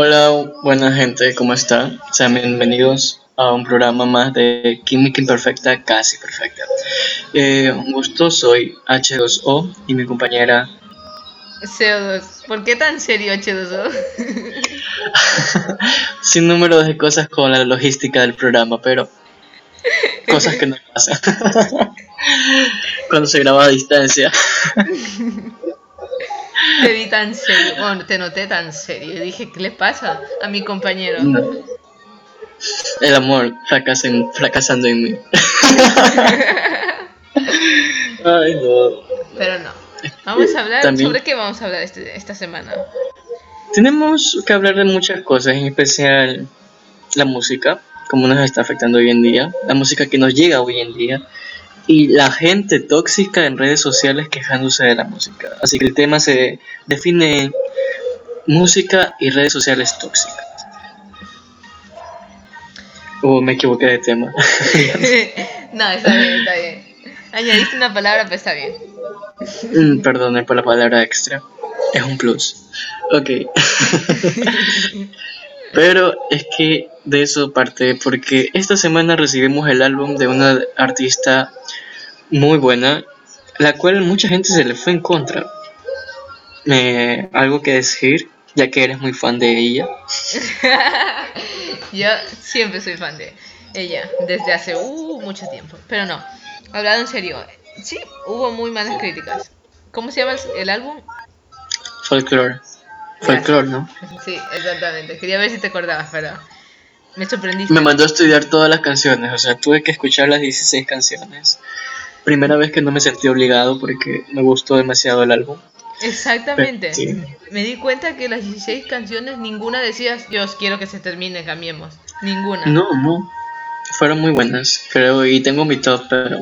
Hola, buena gente, ¿cómo están? Sean bienvenidos a un programa más de Química Imperfecta, casi perfecta. Eh, un gusto, soy H2O y mi compañera CO2. ¿Por qué tan serio H2O? sin número de cosas con la logística del programa, pero cosas que no pasan cuando se graba a distancia. Te vi tan serio, bueno, te noté tan serio. Y dije, ¿qué le pasa a mi compañero? No. El amor fracasa en- fracasando en mí. Ay, no. Pero no. Vamos a hablar, También- ¿sobre qué vamos a hablar este- esta semana? Tenemos que hablar de muchas cosas, en especial la música, cómo nos está afectando hoy en día, la música que nos llega hoy en día y la gente tóxica en redes sociales quejándose de la música. Así que el tema se define música y redes sociales tóxicas. O me equivoqué de tema. no, está bien, está bien. Añadiste una palabra, pero está bien. Mm, Perdone por la palabra extra. Es un plus. Ok. Pero es que de eso parte porque esta semana recibimos el álbum de una artista muy buena, la cual mucha gente se le fue en contra. Eh, algo que decir, ya que eres muy fan de ella. Yo siempre soy fan de ella, desde hace uh, mucho tiempo. Pero no, hablando en serio, sí, hubo muy malas críticas. ¿Cómo se llama el, el álbum? Folklore. Folklore, ¿no? Sí, exactamente. Quería ver si te acordabas, pero me sorprendiste. Me mandó a estudiar todas las canciones, o sea, tuve que escuchar las 16 canciones. Primera vez que no me sentí obligado porque me gustó demasiado el álbum. Exactamente. Sí. Me di cuenta que las 16 canciones, ninguna decías, yo quiero que se termine, cambiemos. Ninguna. No, no. Fueron muy buenas, creo, y tengo mi top, pero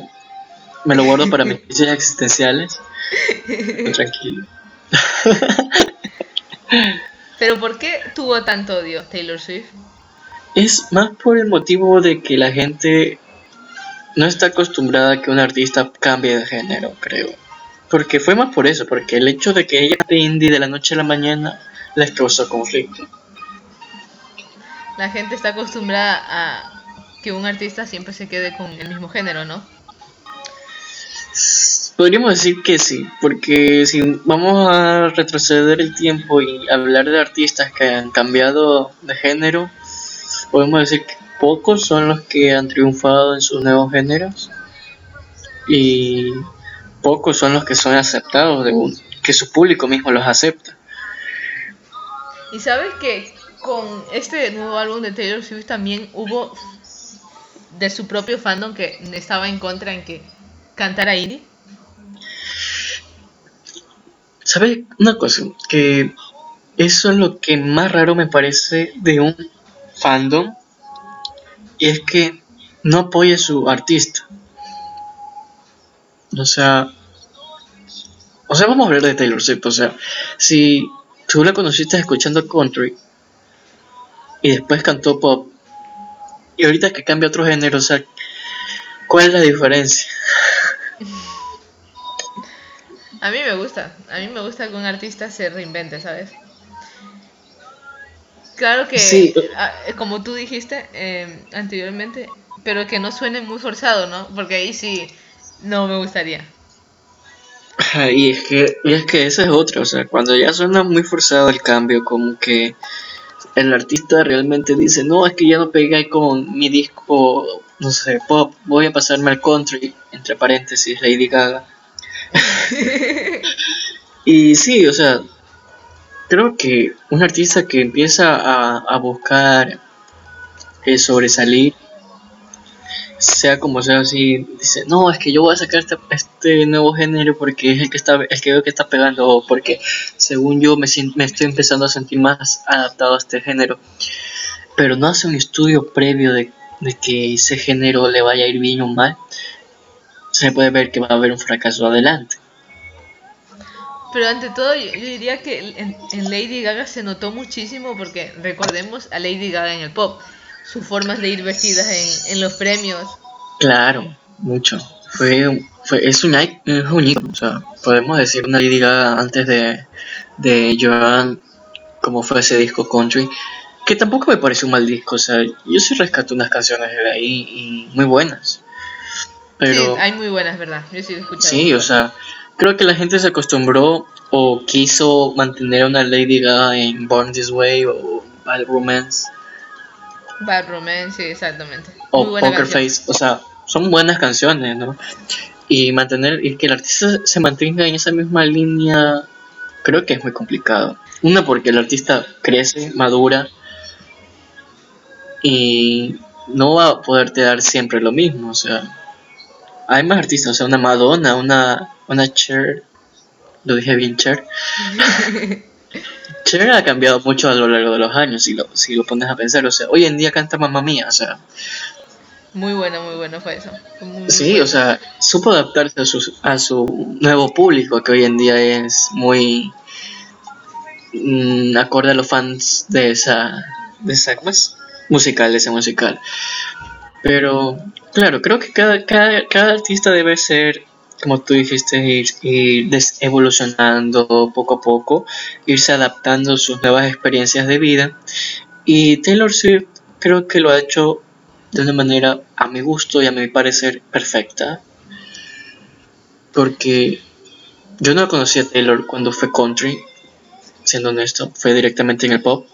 me lo guardo para mis crisis existenciales. Tranquilo. Pero ¿por qué tuvo tanto odio Taylor Swift? Es más por el motivo de que la gente no está acostumbrada a que un artista cambie de género, creo. Porque fue más por eso, porque el hecho de que ella de indie de la noche a la mañana les causó conflicto. La gente está acostumbrada a que un artista siempre se quede con el mismo género, ¿no? Podríamos decir que sí, porque si vamos a retroceder el tiempo y hablar de artistas que han cambiado de género, podemos decir que pocos son los que han triunfado en sus nuevos géneros y pocos son los que son aceptados, de un- que su público mismo los acepta. Y sabes que con este nuevo álbum de Taylor Swift también hubo de su propio fandom que estaba en contra en que cantara indie. ¿Sabes una cosa? Que eso es lo que más raro me parece de un fandom. Y es que no apoya su artista. O sea. O sea, vamos a hablar de Taylor Swift. O sea, si tú la conociste escuchando country y después cantó pop y ahorita que cambia otro género, o sea, ¿cuál es la diferencia? A mí me gusta, a mí me gusta que un artista se reinvente, ¿sabes? Claro que, Sí. ah, como tú dijiste eh, anteriormente, pero que no suene muy forzado, ¿no? Porque ahí sí no me gustaría. Y es que, y es que esa es otra, o sea, cuando ya suena muy forzado el cambio, como que el artista realmente dice, no, es que ya no pegué con mi disco, no sé, pop, voy a pasarme al country, entre paréntesis, Lady Gaga. y sí, o sea, creo que un artista que empieza a, a buscar eh, sobresalir, sea como sea así, dice, no, es que yo voy a sacar este, este nuevo género porque es el que está, el que veo que está pegando, o porque según yo me, me estoy empezando a sentir más adaptado a este género. Pero no hace un estudio previo de, de que ese género le vaya a ir bien o mal, se puede ver que va a haber un fracaso adelante. Pero ante todo, yo, yo diría que en, en Lady Gaga se notó muchísimo porque recordemos a Lady Gaga en el pop, sus formas de ir vestidas en, en los premios. Claro, mucho. Fue, fue es un, es un ícono, o sea, podemos decir una Lady Gaga antes de, de Joan como fue ese disco country, que tampoco me parece un mal disco, o sea, yo sí rescato unas canciones de ahí y muy buenas. Pero, sí, hay muy buenas, ¿verdad? Yo sí he escuchado. Sí, o sea, creo que la gente se acostumbró o quiso mantener una Lady Gaga en Born This Way o Bad Romance. Bad Romance, sí, exactamente. O Poker Face, o sea, son buenas canciones, ¿no? Y mantener, y que el artista se mantenga en esa misma línea, creo que es muy complicado. Una porque el artista crece, madura y no va a poderte dar siempre lo mismo, o sea, hay más artistas, o sea, una Madonna, una, una Cher, lo dije bien Cher. Cher ha cambiado mucho a lo largo de los años, si lo, si lo pones a pensar, o sea, hoy en día canta Mamma Mía, o sea. Muy bueno, muy bueno fue eso. sí, o sea, supo adaptarse a su, a su nuevo público, que hoy en día es muy mm, acorde a los fans de esa, de esa. Musical, de ese musical. Pero, claro, creo que cada, cada, cada artista debe ser, como tú dijiste, ir, ir evolucionando poco a poco, irse adaptando a sus nuevas experiencias de vida. Y Taylor Swift creo que lo ha hecho de una manera, a mi gusto y a mi parecer, perfecta. Porque yo no conocí a Taylor cuando fue country, siendo honesto, fue directamente en el pop.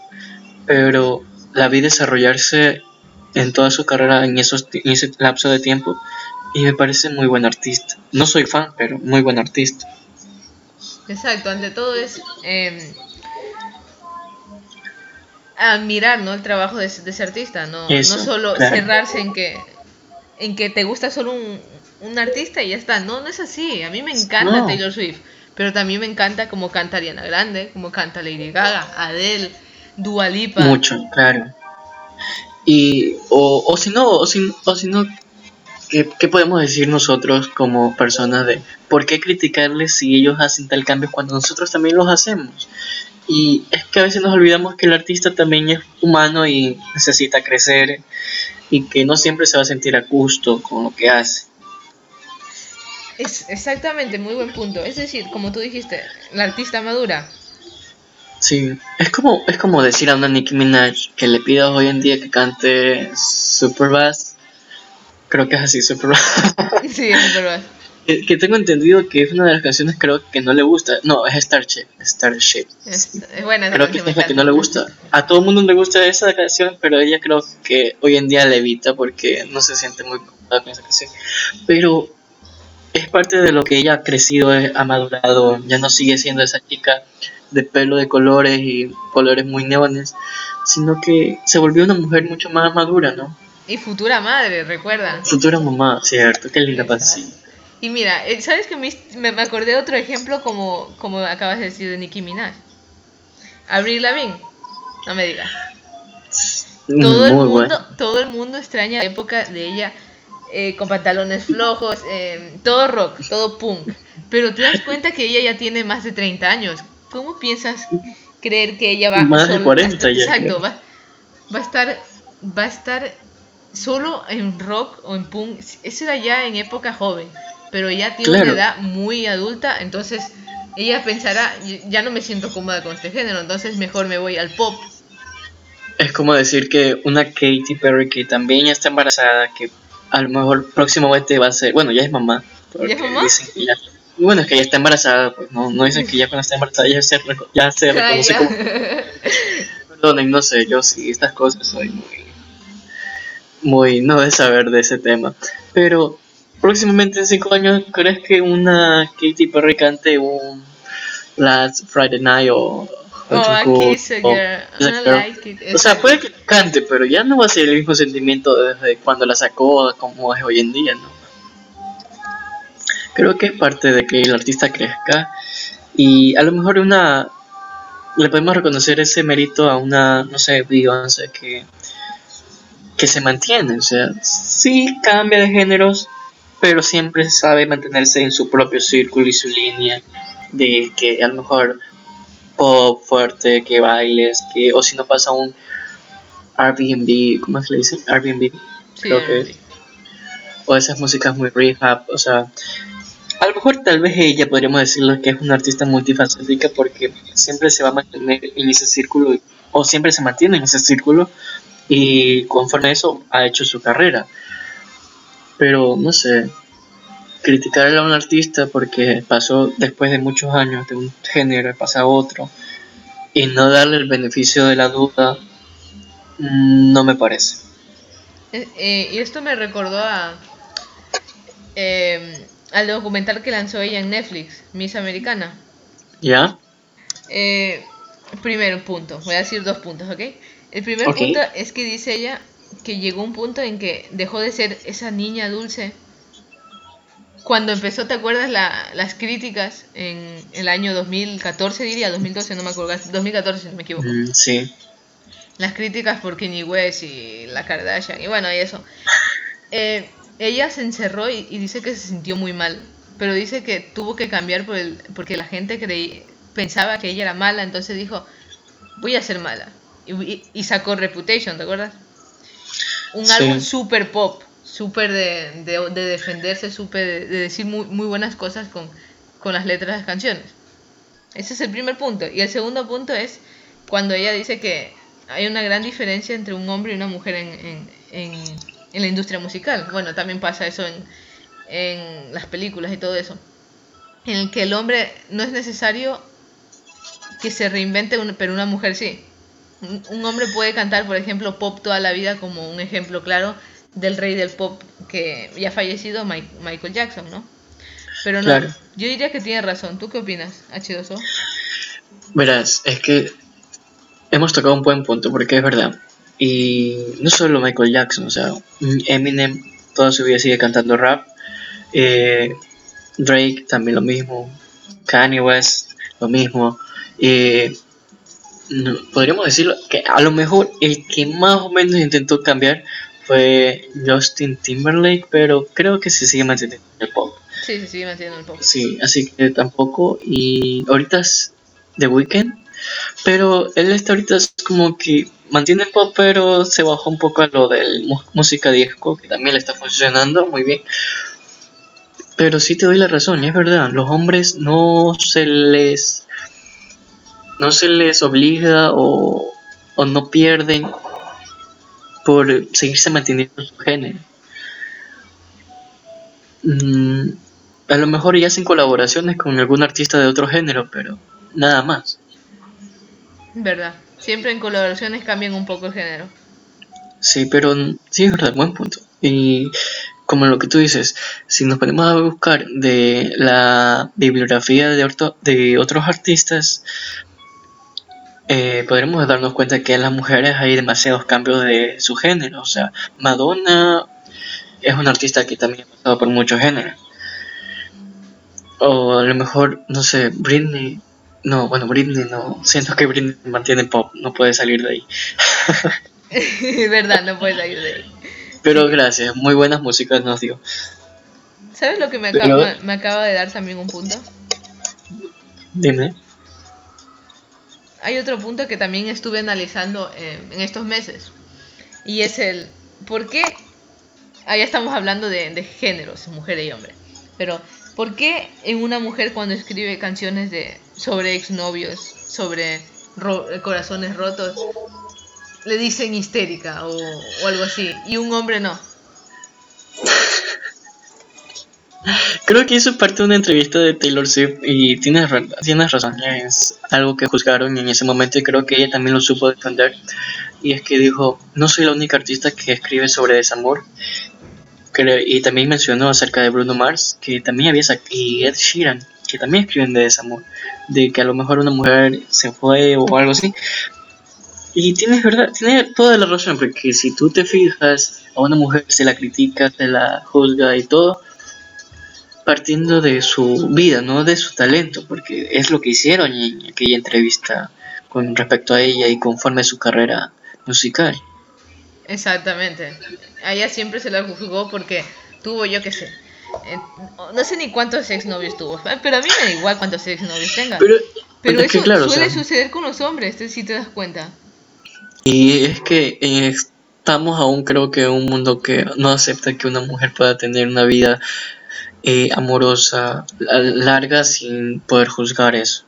Pero la vi desarrollarse en toda su carrera en, esos, ese lapso de tiempo y me parece muy buen artista. No soy fan, pero muy buen artista. Exacto, ante todo es em, admirar ¿no? el trabajo de, ese artista, no, no solo cerrarse en que, en que te gusta solo un, un, artista y ya está. No, no es así. A mí me encanta Taylor Swift, pero también me encanta como canta Ariana Grande, como canta Lady Gaga, Adele, Dua Lipa. Mucho, claro. Y, o, o si no, o si, o si no, ¿qué, ¿qué, podemos decir nosotros como personas de por qué criticarles si ellos hacen tal cambio cuando nosotros también los hacemos? Y es que a veces nos olvidamos que el artista también es humano y necesita crecer y que no siempre se va a sentir a gusto con lo que hace. Es exactamente, muy buen punto. Es decir, como tú dijiste, la artista madura Sí, es como, es como decir a una Nicki Minaj que le pidas hoy en día que cante Superbass. Creo que es así, Superbass. Sí, Superbass. que, que, tengo entendido que es una de las canciones creo que no le gusta. No, es Starship. Starship. Es, buena creo que es la que no le gusta. A todo el mundo le gusta esa canción, pero ella creo que hoy en día le evita porque no se siente muy cómoda con esa canción. Pero es parte de lo que ella ha crecido, ha madurado, ya no sigue siendo esa chica de pelo de colores y colores muy neones, sino que se volvió una mujer mucho más madura, ¿no? Y futura madre, recuerda. Futura mamá, cierto, qué linda pasa. Y mira, eh, ¿sabes que me, me acordé de otro ejemplo como, como acabas de decir de Nicki Minaj? Abril Lavigne, no me digas. Todo el, mundo, todo el mundo extraña la época de ella eh, con pantalones flojos, eh, todo rock, todo punk. Pero te das cuenta que ella ya tiene más de 30 años. ¿Cómo piensas creer que ella va más de 40 ya, Exacto, va, va, a estar va a estar solo en rock o en punk. Eso era ya en época joven, pero ya tiene una edad muy adulta, entonces ella pensará, ya no me siento cómoda con este género, entonces mejor me voy al pop. Es como decir que una Katy Perry que también ya está embarazada, que a lo mejor próximamente va a ser, bueno, ya es mamá. ¿Ya es mamá? bueno, es que ella está embarazada, pues no, no dicen que ya cuando está embarazada ya se, ya se reconoce como... Perdonen, no sé, yo sí, estas cosas soy muy... Muy, no de saber de ese tema. Pero próximamente en cinco años, ¿crees que una Katy Perry cante un Last Friday Night o... Oh, aquí o, o sea, puede que cante, pero ya no va a ser el mismo sentimiento desde cuando la sacó como es hoy en día, ¿no? creo que es parte de que el artista crezca y a lo mejor una le podemos reconocer ese mérito a una, no sé, Beyoncé que, que se mantiene, o sea, sí cambia de géneros, pero siempre sabe mantenerse en su propio círculo y su línea de que a lo mejor pop fuerte, que bailes, que o si no pasa un Airbnb, ¿cómo se le dice? Airbnb, creo que o esas músicas muy rehab, o sea, a lo mejor tal vez ella podríamos decirlo que es una artista multifacética porque siempre se va a mantener en ese círculo o siempre se mantiene en ese círculo y conforme a eso ha hecho su carrera. Pero no sé, criticar a un artista porque pasó después de muchos años de un género pasa a otro y no darle el beneficio de la duda no me parece. Eh, eh, y esto me recordó a eh, al documental que lanzó ella en Netflix, Miss Americana. ¿Ya? primero punto, voy a decir dos puntos, ¿ok? El primer punto es que dice ella que llegó un punto en que dejó de ser esa niña dulce. Cuando empezó, ¿te acuerdas las críticas en el año 2014, diría, 2012, no me acuerdo, 2014 si no me equivoco? Mm, sí. Las críticas por Kanye West y la Kardashian, y bueno, y eso. Eh, ella se encerró y, dice que se sintió muy mal, pero dice que tuvo que cambiar por el, porque la gente creí, pensaba que ella era mala, entonces dijo, voy a ser mala. Y, sacó Reputation, ¿te acuerdas? Un álbum super pop, súper de, de, defenderse, súper de, decir muy, muy buenas cosas con, con las letras de las canciones. Ese es el primer punto. Y el segundo punto es cuando ella dice que hay una gran diferencia entre un hombre y una mujer en, en, en, la industria musical. Bueno, también pasa eso en, en las películas y todo eso. En el que el hombre no es necesario que se reinvente, pero una mujer sí un hombre puede cantar, por ejemplo, pop toda la vida como un ejemplo claro del rey del pop que ya ha fallecido, Michael Jackson, ¿no? Pero no, yo diría que tiene razón. ¿Tú qué opinas, H2O? Verás, es que hemos tocado un buen punto porque es verdad. Y no solo Michael Jackson, o sea, Eminem toda su vida sigue cantando rap. Eh, Drake también lo mismo. Kanye West lo mismo. Eh, podríamos decirlo que a lo mejor el que más o menos intentó cambiar fue Justin Timberlake, pero creo que se sigue manteniendo en el pop. Sí, se sigue manteniendo en el pop. Sí, así que tampoco. Y ahorita es The Weeknd, pero él está ahorita es como que mantiene el pop, pero se bajó un poco a lo de música disco, que también le está funcionando muy bien. Pero sí te doy la razón, y es verdad, los hombres no se les no se les obliga o, no pierden por seguirse manteniendo su género. Mm, a lo mejor ya hacen colaboraciones con algún artista de otro género, pero nada más. Verdad, siempre en colaboraciones cambian un poco el género. Sí, pero sí es verdad, buen punto. Y como lo que tú dices, si nos ponemos a buscar de la bibliografía de, de otros artistas, eh, podremos darnos cuenta que en las mujeres hay demasiados cambios de su género. O sea, Madonna es una artista que también ha pasado por muchos géneros. O a lo mejor, no sé, Britney. No, bueno, Britney no. Siento que Britney mantiene pop, no puede salir de ahí. verdad, no puede salir de ahí. Pero gracias, muy buenas músicas nos dio. ¿Sabes lo que me acaba, me acaba de dar también un punto? Dime hay otro punto que también estuve analizando en estos meses. Y es el por qué. Ahí estamos hablando de, géneros, mujer y hombre. Pero, ¿por qué en una mujer cuando escribe canciones de sobre exnovios, sobre corazones rotos, le dicen histérica o algo así? Y un hombre no. Creo que es parte de una entrevista de Taylor Swift y tienes, tienes razón, es algo que juzgaron en ese momento y creo que ella también lo supo defender. Y es que dijo, no soy la única artista que escribe sobre desamor. Y también mencionó acerca de Bruno Mars, que también había y Ed Sheeran, que también escriben de desamor, de que a lo mejor una mujer se fue o algo así. Y tienes verdad, tiene toda la razón, porque si tú te fijas, a una mujer se la critica, se la juzga y todo, partiendo de su vida, no de su talento, porque es lo que hicieron en aquella entrevista con respecto a ella y conforme a su carrera musical. Exactamente. A ella siempre se la juzgó porque tuvo, yo qué sé, eh, no sé ni cuántos exnovios tuvo, pero a mí me da igual cuántos exnovios tenga. Pero, pero eso suele suceder con los hombres, si te das cuenta. Y es que estamos aún creo que en un mundo que no acepta que una mujer pueda tener una vida eh, amorosa larga sin poder juzgar eso.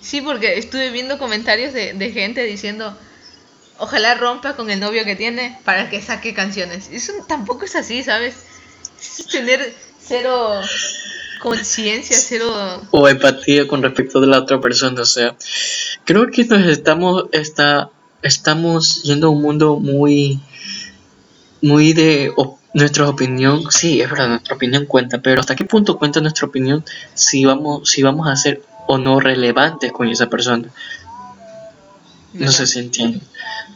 Sí, porque estuve viendo comentarios de, de gente diciendo, ojalá rompa con el novio que tiene para que saque canciones. Eso tampoco es así, ¿sabes? Es tener cero conciencia, cero... O empatía con respecto de la otra persona, o sea, creo que nos estamos, está, estamos yendo a un mundo muy, muy de nuestra opinión, sí, es verdad, nuestra opinión cuenta, pero ¿hasta qué punto cuenta nuestra opinión si vamos, si vamos a ser o no relevantes con esa persona? No sé si entiende.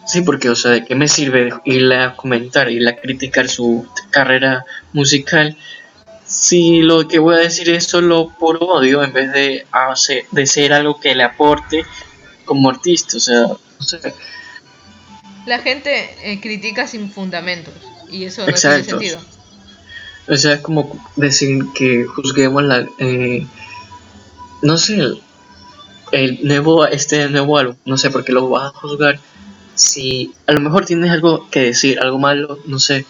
Sí, porque, o sea, ¿de qué me sirve irle a comentar, irle a criticar su carrera musical si lo que voy a decir es solo por odio en vez de, hacer, de ser algo que le aporte como artista? O sea, no sé. La gente eh, critica sin fundamentos y eso no tiene sentido. O sea, es como decir que juzguemos la... Eh, no sé, el nuevo, este nuevo álbum, no sé por qué lo vas a juzgar. Si a lo mejor tienes algo que decir, algo malo, no sé,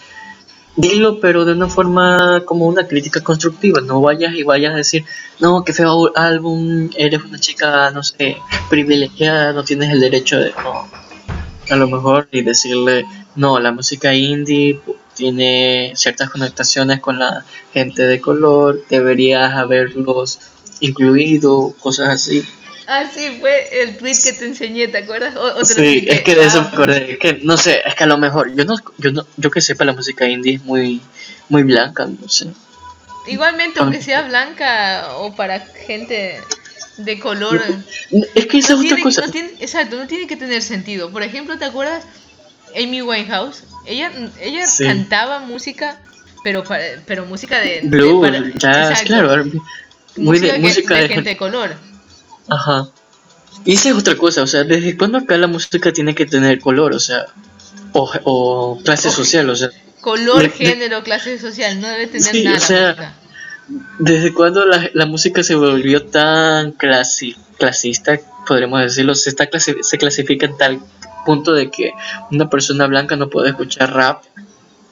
dilo, pero de una forma como una crítica constructiva. No vayas y vayas a decir, no, qué feo álbum, eres una chica, no sé, privilegiada, no tienes el derecho de. No. A lo mejor y decirle, no, la música indie tiene ciertas conectaciones con la gente de color, deberías haberlos incluido, cosas así. Ah, sí, fue el tweet que te enseñé, ¿te acuerdas? sí, es que de eso me acordé. Es que, no sé, es que a lo mejor, yo no, yo no, yo que sepa, la música indie es muy, muy blanca, no sé. Igualmente, aunque sea blanca o para gente de color. Es que esa es otra cosa. exacto, no tiene que tener sentido. Por ejemplo, ¿te acuerdas? Amy Winehouse, ella, ella cantaba música, pero pero música de... Blue, jazz, claro. Muy de, música de, gente de color. Ajá. Y esa es otra cosa, o sea, ¿desde cuándo acá la música tiene que tener color? O sea, o, clase social, o sea. Color, género, clase social, no debe tener nada. O sea, ¿desde cuándo la, música se volvió tan clasista, podríamos decirlo? Se, está se clasifica en tal punto de que una persona blanca no puede escuchar rap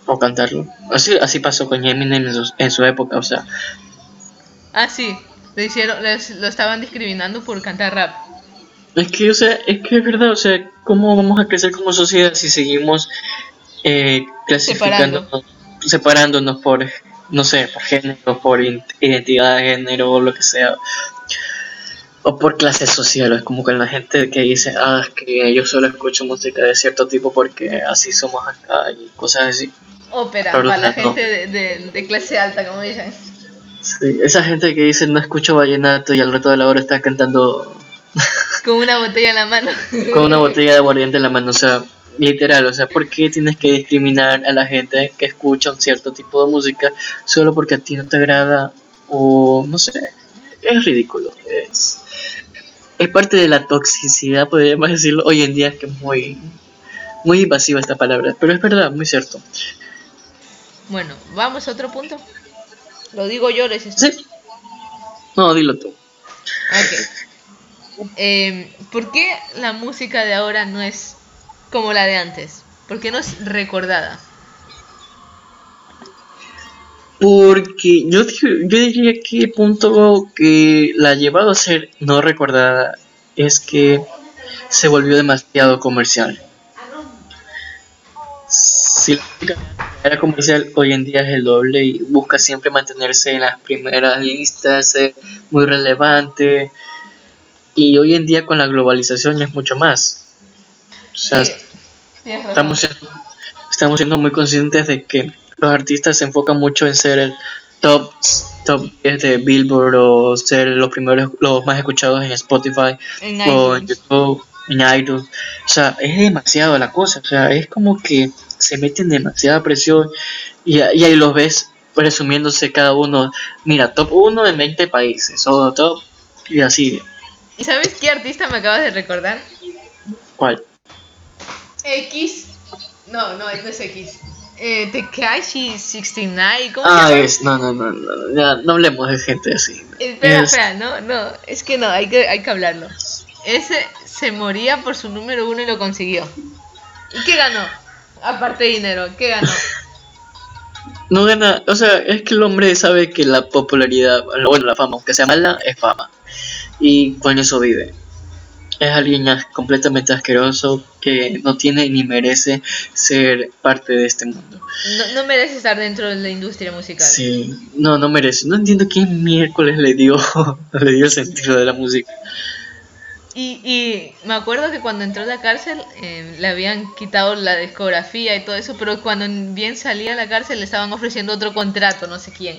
o cantarlo. Así, así pasó con Eminem en su, en su época, o sea. Ah, sí, le hicieron, lo estaban discriminando por cantar rap. Es que, o sea, es que es verdad, o sea, ¿cómo vamos a crecer como sociedad si seguimos eh, clasificándonos, separándonos por, no sé, por género, por identidad de género o lo que sea? O por clase social, es como con la gente que dice, ah, es que yo solo escucho música de cierto tipo porque así somos acá y cosas así. Ópera, para la gente de, de clase alta, como dicen. Sí, esa gente que dice no escucho vallenato y al rato de la hora está cantando. Con una botella en la mano. Con una botella de aguardiente en la mano, o sea, literal, o sea, ¿por qué tienes que discriminar a la gente que escucha un cierto tipo de música solo porque a ti no te agrada? O no sé, es ridículo. Es, es parte de la toxicidad, podríamos decirlo, hoy en día es que es muy, muy invasiva esta palabra, pero es verdad, muy cierto. Bueno, vamos a otro punto. Lo digo yo, les Sí. No, dilo tú. Ok. Eh, ¿Por qué la música de ahora no es como la de antes? ¿Por qué no es recordada? Porque yo, yo diría que el punto que la ha llevado a ser no recordada es que se volvió demasiado comercial. Si la era comercial hoy en día es el doble y busca siempre mantenerse en las primeras listas, ser muy relevante. Y hoy en día con la globalización es mucho más. O sea, estamos, siendo, estamos siendo muy conscientes de que los artistas se enfocan mucho en ser el top top 10 de Billboard o ser los primeros los más escuchados en Spotify o en YouTube en iTunes o sea es demasiado la cosa o sea es como que se meten demasiada presión y, ahí los ves presumiéndose cada uno, mira, top 1 en 20 países, o top, y así. ¿Y sabes qué artista me acabas de recordar? ¿Cuál? X. No, no, no es X. Eh, Tekashi 69, ¿cómo ah, se llama? es, no, no, no, no, ya, no hablemos de gente así. Espera, espera, no, no, es que no, hay que, hay que hablarlo. Ese se moría por su número uno y lo consiguió. ¿Y qué ganó? Aparte de dinero, ¿qué ganó? no gana, o sea, es que el hombre sabe que la popularidad, bueno, la fama, aunque sea mala, es fama. Y con eso vive. Es alguien completamente asqueroso que no tiene ni merece ser parte de este mundo. No, no merece estar dentro de la industria musical. Sí, no, no merece. No entiendo quién miércoles le dio, le dio el sentido de la música. Y, y me acuerdo que cuando entró a la cárcel eh, le habían quitado la discografía y todo eso, pero cuando bien salía a la cárcel le estaban ofreciendo otro contrato, no sé quién.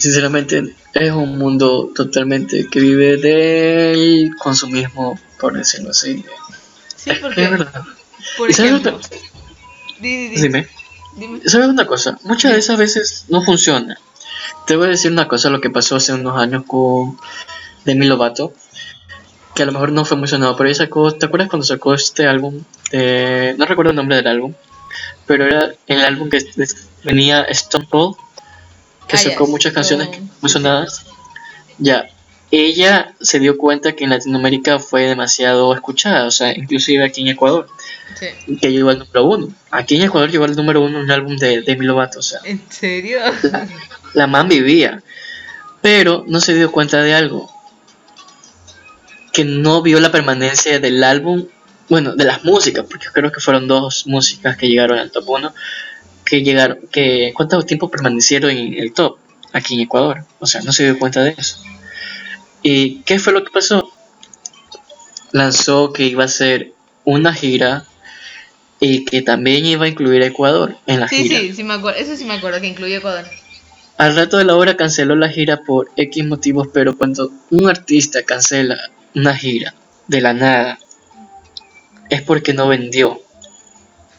Sinceramente, es un mundo totalmente que vive del consumismo, por decirlo así. Sí, porque. Es verdad. Por ejemplo, sabes Dime. Dime. ¿Sabes una cosa? Muchas de esas veces no funciona. Te voy a decir una cosa, lo que pasó hace unos años con Demi Lovato, que a lo mejor no fue muy sonado, pero ella sacó, ¿te acuerdas cuando sacó este álbum? no recuerdo el nombre del álbum, pero era el álbum que venía Stone Cold, que ah, sacó muchas canciones muy sonadas. Ya, ella se dio cuenta que en Latinoamérica fue demasiado escuchada, o sea, inclusive aquí en Ecuador, que llegó al número uno. Aquí en Ecuador llegó al número uno un álbum de Demi Lovato, o sea. ¿En serio? La, la man vivía, pero no se dio cuenta de algo que no vio la permanencia del álbum, bueno, de las músicas, porque creo que fueron dos músicas que llegaron al top 1, que llegaron, que cuánto tiempo permanecieron en el top aquí en Ecuador, o sea, no se dio cuenta de eso. ¿Y qué fue lo que pasó? Lanzó que iba a ser una gira y que también iba a incluir a Ecuador en la gira. Sí, sí, me acuerdo, eso sí me acuerdo, que incluye Ecuador. Al rato de la hora canceló la gira por X motivos, pero cuando un artista cancela una gira de la nada es porque no vendió.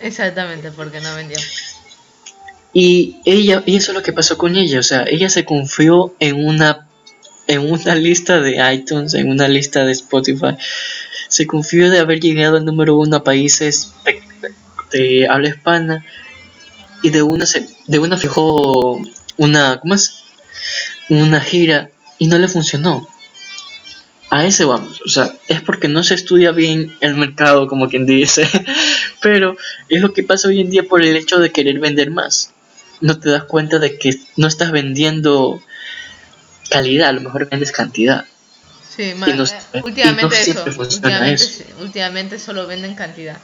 Exactamente, porque no vendió. Y ella, y eso es lo que pasó con ella, o sea, ella se confió en una en una lista de iTunes, en una lista de Spotify. Se confió de haber llegado al número uno a países de habla hispana y de una se, de una fijó una ¿cómo es? una gira y no le funcionó a ese vamos. O sea, es porque no se estudia bien el mercado, como quien dice. Pero es lo que pasa hoy en día por el hecho de querer vender más. No te das cuenta de que no estás vendiendo calidad, a lo mejor vendes cantidad. Sí, eh, últimamente eso. Últimamente, últimamente solo venden cantidad.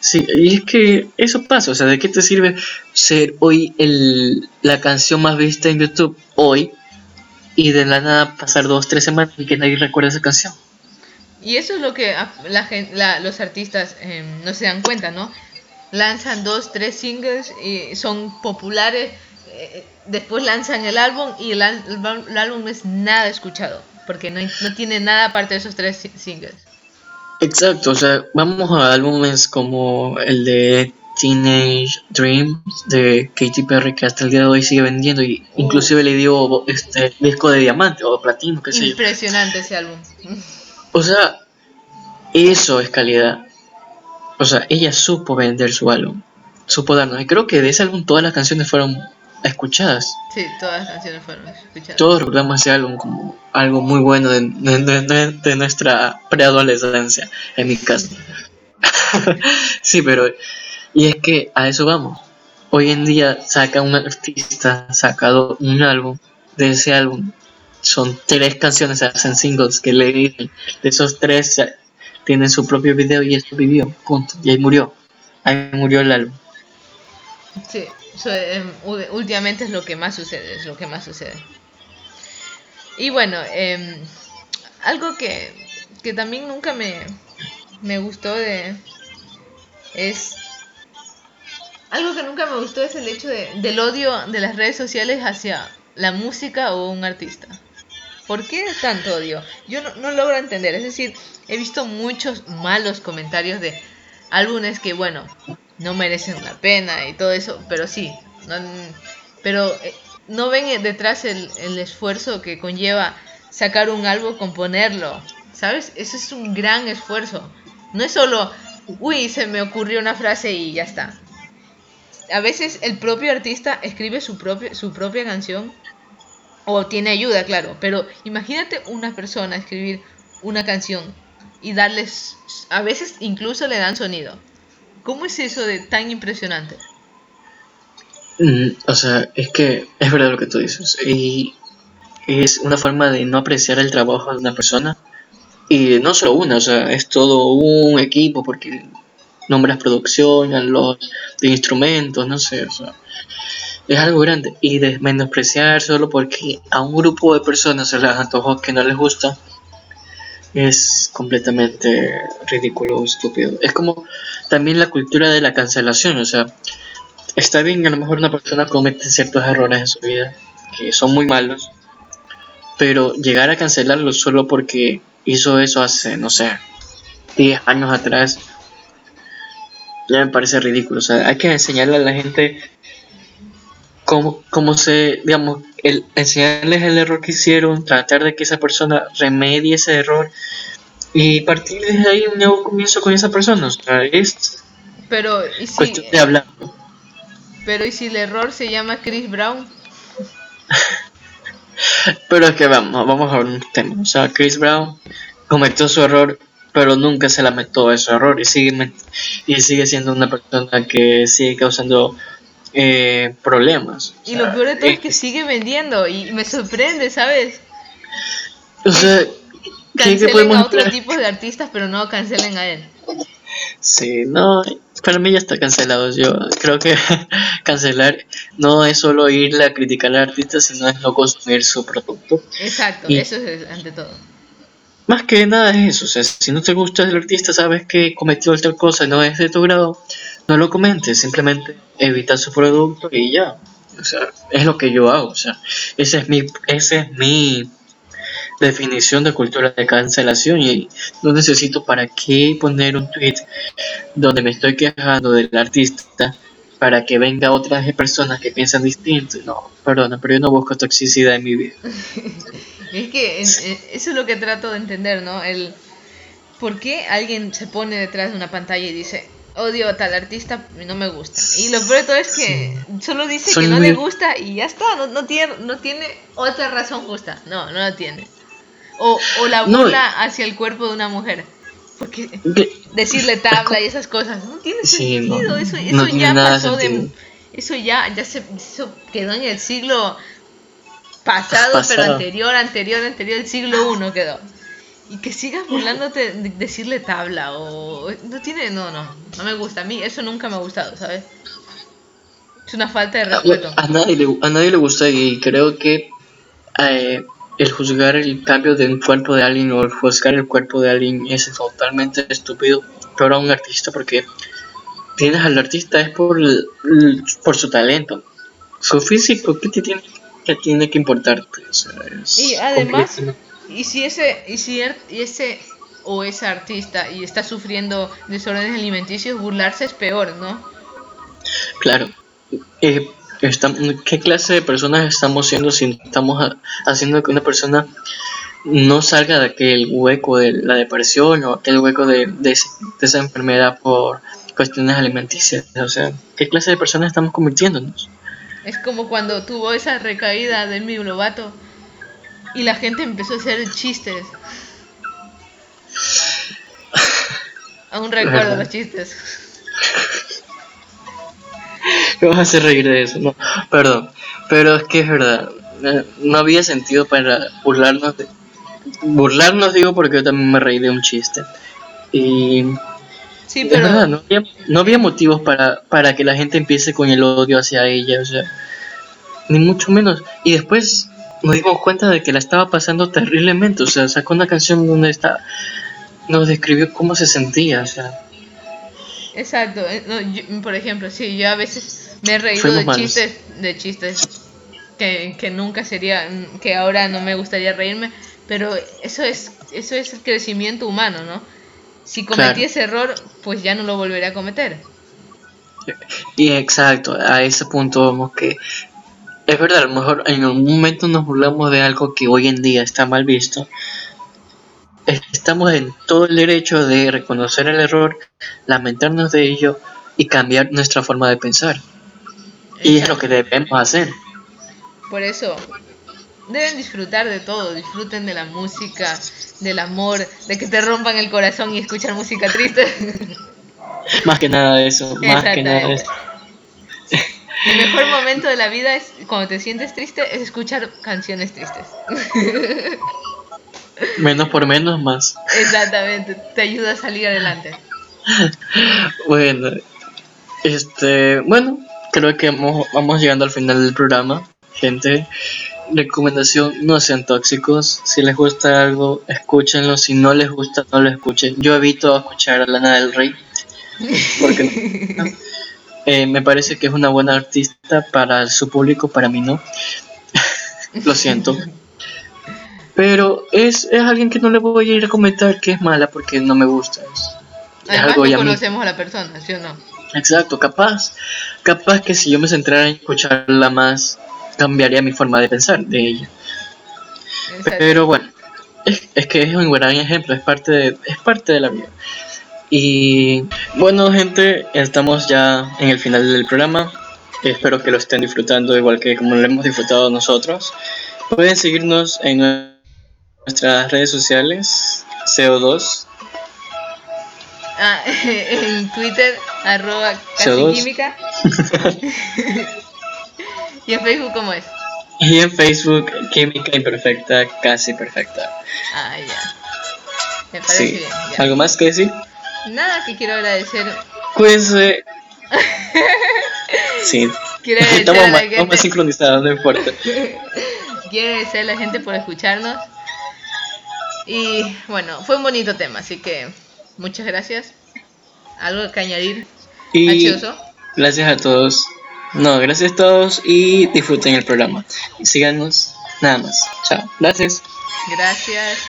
Sí, y es que eso pasa, o sea, ¿de qué te sirve ser hoy el, la canción más vista en YouTube hoy y de la nada pasar dos, tres semanas y que nadie recuerde esa canción. Y eso es lo que la, la, los artistas em, no se dan cuenta, ¿no? Lanzan dos, tres singles y son populares, eh, después lanzan el álbum y el, el, álbum es nada escuchado, porque no, no tiene nada aparte de esos tres singles. Exacto, o sea, vamos a álbumes como el de Teenage Dream de Katy Perry que hasta el día de hoy sigue vendiendo y inclusive le dio este disco de diamante o platino, qué sé Impresionante ese álbum. O sea, eso es calidad. O sea, ella supo vender su álbum, supo darnos. Y creo que de ese álbum todas las canciones fueron escuchadas. Sí, todas las canciones fueron escuchadas. Todos recordamos ese álbum como algo muy bueno de, de, de nuestra preadolescencia, en mi caso. sí, pero y es que a eso vamos. Hoy en día saca un artista, sacado un álbum, de ese álbum son tres canciones, hacen singles que le dicen, de esos tres tienen su propio video y esto vivió, punto, y ahí murió, ahí murió el álbum. Sí, em, últimamente es lo que más sucede, es lo que más sucede. Y bueno, em, algo que, que también nunca me, me gustó de es algo que nunca me gustó es el hecho de, del odio de las redes sociales hacia la música o un artista. ¿Por qué tanto odio? Yo no, logro entender. Es decir, he visto muchos malos comentarios de álbumes que, bueno, no merecen la pena y todo eso, pero sí. pero eh, no ven detrás el, esfuerzo que conlleva sacar un álbum, componerlo. ¿Sabes? Eso es un gran esfuerzo. No es solo, uy, se me ocurrió una frase y ya está a veces el propio artista escribe su, su propia canción o tiene ayuda, claro, pero imagínate una persona escribir una canción y darles, a veces incluso le dan sonido. ¿Cómo es eso de tan impresionante? Mm, o sea, es que es verdad lo que tú dices. Y es una forma de no apreciar el trabajo de una persona. Y no solo una, o sea, es todo un equipo porque nombras producción, los de instrumentos, no sé, o sea, es algo grande. Y de menospreciar solo porque a un grupo de personas se les antojó que no les gusta, es completamente ridículo, estúpido. Es como también la cultura de la cancelación, o sea, está bien, a lo mejor una persona comete ciertos errores en su vida que son muy malos, pero llegar a cancelarlo solo porque hizo eso hace, no sé, 10 años atrás, ya me parece ridículo. O sea, hay que enseñarle a la gente cómo, cómo se, digamos, el, enseñarles el error que hicieron, tratar de que esa persona remedie ese error y partir desde ahí un nuevo comienzo con esa persona. O sea, es pero, ¿y si, cuestión de hablar. Pero ¿y si el error se llama Chris Brown? pero es que vamos, vamos a ver un tema. O sea, Chris Brown cometió su error, pero nunca se lamentó de su error y sigue, y sigue siendo una persona que sigue causando eh, problemas. Y lo peor de todo es que sigue vendiendo y me sorprende, ¿sabes? O sea, cancelen a otros tipos de artistas, pero no cancelen a él. Sí, no, para mí ya está cancelado. Yo creo que cancelar no es solo irle a criticar al artista, sino es no consumir su producto. Exacto, eso es ante todo. Más que nada es eso, o sea, si no te gusta el artista, sabes que cometió otra cosa, no es de tu grado, no lo comentes, simplemente evita su producto y ya. O sea, es lo que yo hago, o sea, ese es mi, ese es mi definición de cultura de cancelación y no necesito para qué poner un tweet donde me estoy quejando del artista para que venga otras personas que piensan distinto. No, perdona, pero yo no busco toxicidad en mi vida. es que eso es lo que trato de entender, ¿no? El por qué alguien se pone detrás de una pantalla y dice, odio a tal artista y no me gusta. Y lo peor de todo es que solo dice que no le gusta y ya está, no, no, tiene, no tiene otra razón justa. No, no la tiene. O, o la burla hacia el cuerpo de una mujer. Porque decirle tabla y esas cosas no tiene sentido. eso, eso ya pasó de. Eso ya, ya se eso quedó en el siglo pasado, pero anterior, anterior, anterior, el siglo I quedó. Y que sigas burlándote de decirle tabla o. No tiene. No, no. No me gusta. A mí eso nunca me ha gustado, ¿sabes? Es una falta de respeto. A, nadie, le, a nadie le gusta y creo que. Eh, el juzgar el cambio de un cuerpo de alguien o el juzgar el cuerpo de alguien es totalmente estúpido, pero a un artista porque tienes al artista es por, por su talento. Su físico, ¿qué te tiene, que tiene que importarte? y además, y si ese, y si er, y ese o esa artista y está sufriendo desórdenes alimenticios, burlarse es peor, ¿no? Claro. Eh, ¿Qué clase de personas estamos siendo si estamos haciendo que una persona no salga de aquel hueco de la depresión o aquel hueco de, esa enfermedad por cuestiones alimenticias? O sea, ¿qué clase de personas estamos convirtiéndonos? Es como cuando tuvo esa recaída de mi Lovato y la gente empezó a hacer chistes. Aún recuerdo los chistes. Me vas a hacer reír de eso, no, perdón. Pero es que es verdad, no había sentido para burlarnos de... Burlarnos digo porque yo también me reí de un chiste. Y... Sí, pero... Es verdad, no había, no había motivos para, para que la gente empiece con el odio hacia ella, o sea, ni mucho menos. Y después nos dimos cuenta de que la estaba pasando terriblemente, o sea, sacó una canción donde está, nos describió cómo se sentía, o sea, Exacto, eh, por ejemplo, sí, yo a veces me he reído de chistes, de chistes que, que nunca sería, que ahora no me gustaría reírme, pero eso es, eso es el crecimiento humano, ¿no? Si cometí ese error, pues ya no lo volveré a cometer. Y exacto, a ese punto vamos que es verdad, a lo mejor en algún momento nos burlamos de algo que hoy en día está mal visto, estamos en todo el derecho de reconocer el error, lamentarnos de ello y cambiar nuestra forma de pensar. Y es lo que debemos hacer. Por eso, deben disfrutar de todo, disfruten de la música, del amor, de que te rompan el corazón y escuchar música triste. Más que nada de eso, más que nada de eso. El mejor momento de la vida es cuando te sientes triste es escuchar canciones tristes. Menos por menos más. Exactamente, te ayuda a salir adelante. Bueno, este, bueno, creo que vamos llegando al final del programa, gente. Recomendación, no sean tóxicos. Si les gusta algo, escúchenlo. Si no les gusta, no lo escuchen. Yo evito escuchar a Lana del Rey. Porque eh, me parece que es una buena artista para su público, para mí no. lo siento. Pero es, es alguien que no le voy a ir a comentar que es mala porque no me gusta. Además, no conocemos a la persona, ¿sí o no? Exacto, capaz, capaz que si yo me centrara en escucharla más, cambiaría mi forma de pensar de ella. Pero bueno, es, que es un gran ejemplo, es parte de, es parte de la vida. Y bueno, gente, estamos ya en el final del programa. Espero que lo estén disfrutando igual que como lo hemos disfrutado nosotros. Pueden seguirnos en nuestras redes sociales, CO2. Ah, en Twitter, arroba casi química. ¿Y en Facebook cómo es? Y en Facebook, química imperfecta, casi perfecta. Ah, ya. Me parece bien. ¿Algo más que decir? Nada, que quiero agradecer. Cuídense. sí. Quiero agradecer estamos, más, estamos más sincronizados, no importa. quiero agradecer a la gente por escucharnos. Y bueno, fue un bonito tema, así que muchas gracias. ¿Algo que añadir? Y gracias a todos. No, gracias a todos y disfruten el programa. Síganos, nada más. Chao. Gracias. Gracias.